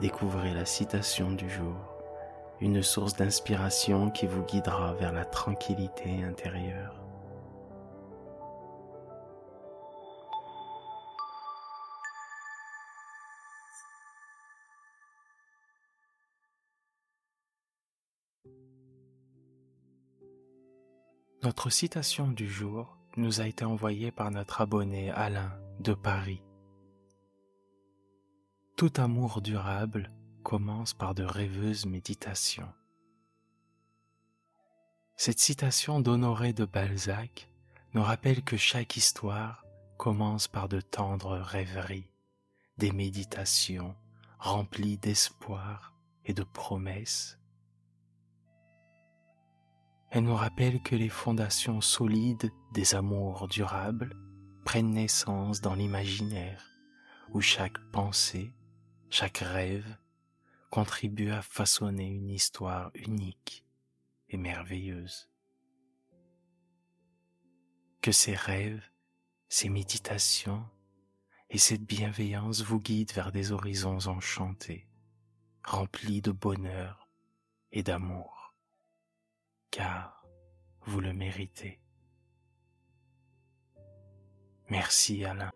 découvrez la citation du jour, une source d'inspiration qui vous guidera vers la tranquillité intérieure. Notre citation du jour nous a été envoyée par notre abonné Alain de Paris. Tout amour durable commence par de rêveuses méditations. Cette citation d'Honoré de Balzac nous rappelle que chaque histoire commence par de tendres rêveries, des méditations remplies d'espoir et de promesses. Elle nous rappelle que les fondations solides des amours durables prennent naissance dans l'imaginaire, où chaque pensée chaque rêve contribue à façonner une histoire unique et merveilleuse. Que ces rêves, ces méditations et cette bienveillance vous guident vers des horizons enchantés, remplis de bonheur et d'amour, car vous le méritez. Merci Alain.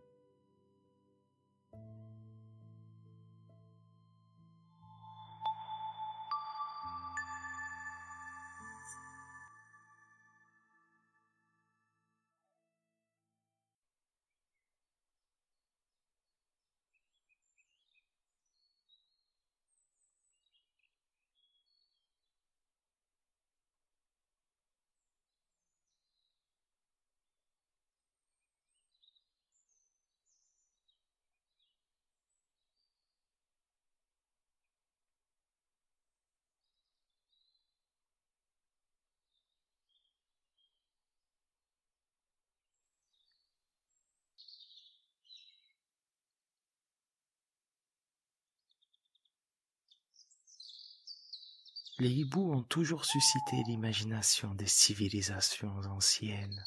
Les hiboux ont toujours suscité l'imagination des civilisations anciennes.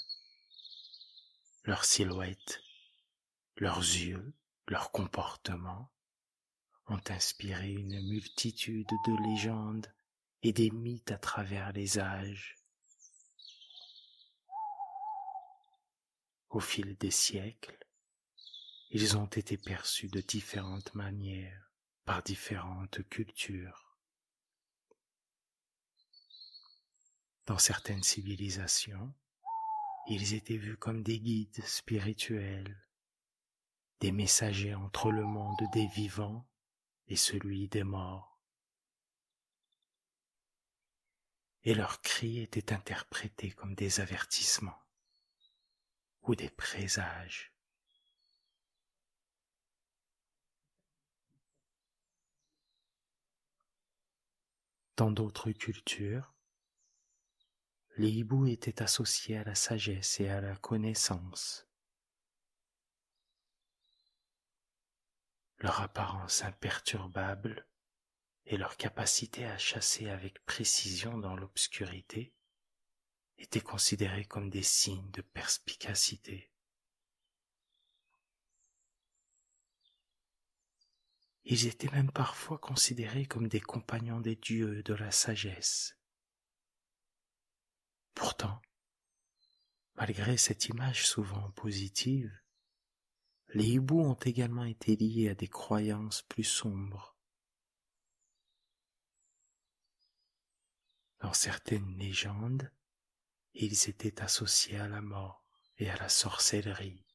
Leurs silhouettes, leurs yeux, leurs comportements ont inspiré une multitude de légendes et des mythes à travers les âges. Au fil des siècles, ils ont été perçus de différentes manières par différentes cultures. Dans certaines civilisations, ils étaient vus comme des guides spirituels, des messagers entre le monde des vivants et celui des morts. Et leurs cris étaient interprétés comme des avertissements ou des présages. Dans d'autres cultures, les hiboux étaient associés à la sagesse et à la connaissance. Leur apparence imperturbable et leur capacité à chasser avec précision dans l'obscurité étaient considérés comme des signes de perspicacité. Ils étaient même parfois considérés comme des compagnons des dieux de la sagesse malgré cette image souvent positive, les hiboux ont également été liés à des croyances plus sombres. Dans certaines légendes, ils étaient associés à la mort et à la sorcellerie.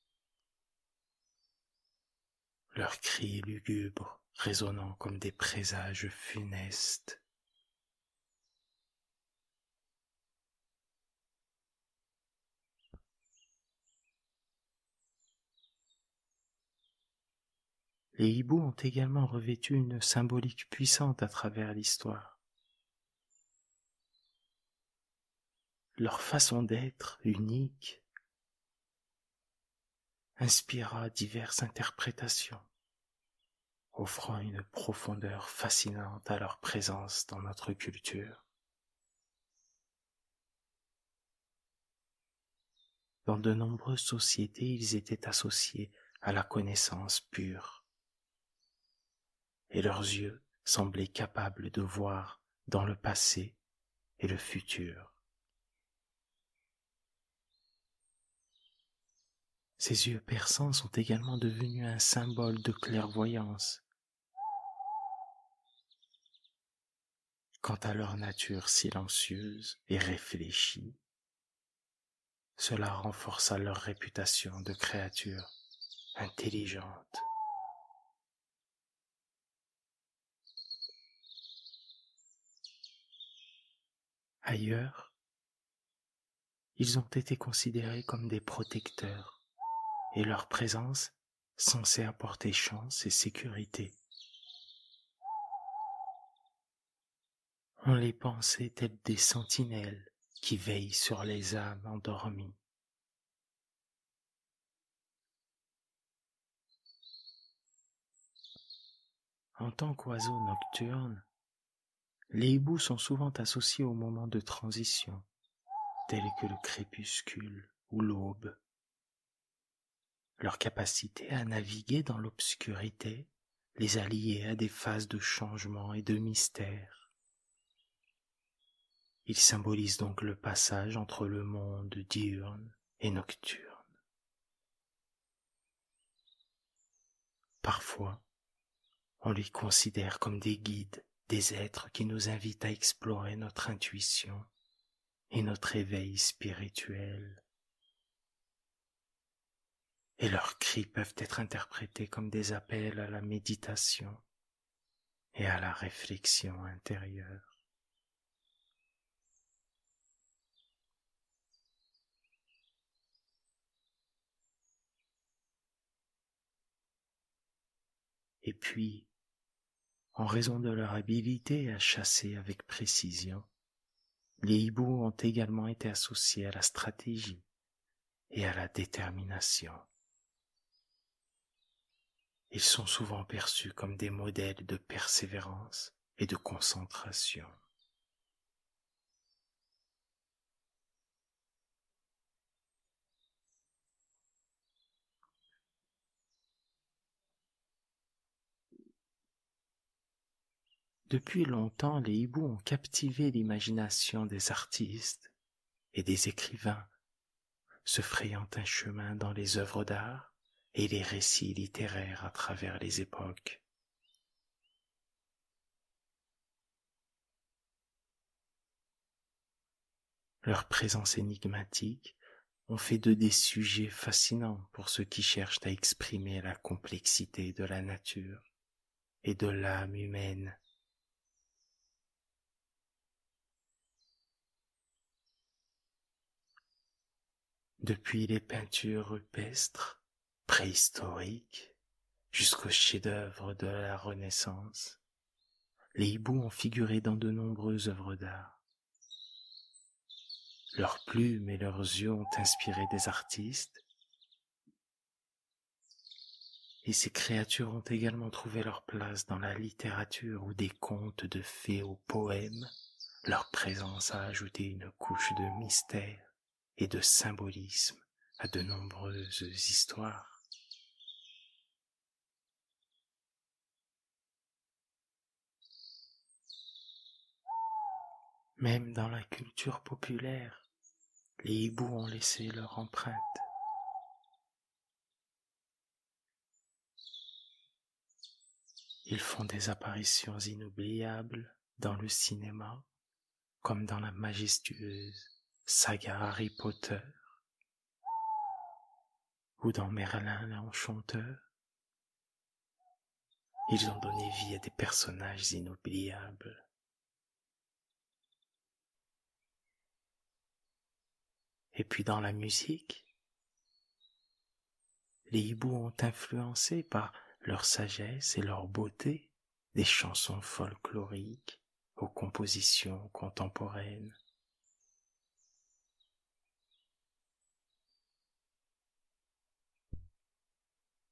Leurs cris lugubres résonnant comme des présages funestes. Les hiboux ont également revêtu une symbolique puissante à travers l'histoire. Leur façon d'être unique inspira diverses interprétations, offrant une profondeur fascinante à leur présence dans notre culture. Dans de nombreuses sociétés, ils étaient associés à la connaissance pure. Et leurs yeux semblaient capables de voir dans le passé et le futur. Ces yeux perçants sont également devenus un symbole de clairvoyance. Quant à leur nature silencieuse et réfléchie, cela renforça leur réputation de créatures intelligentes. Ailleurs, ils ont été considérés comme des protecteurs et leur présence censée apporter chance et sécurité. On les pensait tels des sentinelles qui veille sur les âmes endormies. En tant qu'oiseaux nocturnes, les hiboux sont souvent associés aux moments de transition, tels que le crépuscule ou l'aube. Leur capacité à naviguer dans l'obscurité les a liés à des phases de changement et de mystère. Il symbolise donc le passage entre le monde diurne et nocturne. Parfois, on les considère comme des guides, des êtres qui nous invitent à explorer notre intuition et notre éveil spirituel. Et leurs cris peuvent être interprétés comme des appels à la méditation et à la réflexion intérieure. Et puis, en raison de leur habilité à chasser avec précision, les hiboux ont également été associés à la stratégie et à la détermination. Ils sont souvent perçus comme des modèles de persévérance et de concentration. Depuis longtemps, les hiboux ont captivé l'imagination des artistes et des écrivains, se frayant un chemin dans les œuvres d'art et les récits littéraires à travers les époques. Leur présence énigmatique ont fait d'eux des sujets fascinants pour ceux qui cherchent à exprimer la complexité de la nature et de l'âme humaine. Depuis les peintures rupestres, préhistoriques, jusqu'aux chefs-d'œuvre de la Renaissance, les hiboux ont figuré dans de nombreuses œuvres d'art. Leurs plumes et leurs yeux ont inspiré des artistes, et ces créatures ont également trouvé leur place dans la littérature où des contes de fées aux poèmes, leur présence a ajouté une couche de mystère et de symbolisme à de nombreuses histoires. Même dans la culture populaire, les hiboux ont laissé leur empreinte. Ils font des apparitions inoubliables dans le cinéma comme dans la majestueuse saga Harry Potter ou dans Merlin l'Enchanteur. Ils ont donné vie à des personnages inoubliables. Et puis dans la musique, les hiboux ont influencé par leur sagesse et leur beauté des chansons folkloriques aux compositions contemporaines.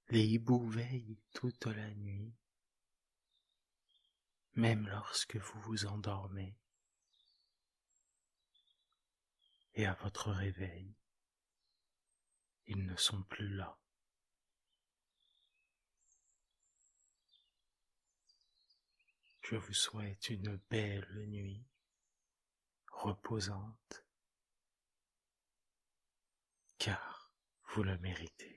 Les hiboux veillent toute la nuit, même lorsque vous vous endormez. Et à votre réveil, ils ne sont plus là. Je vous souhaite une belle nuit reposante, car vous le méritez.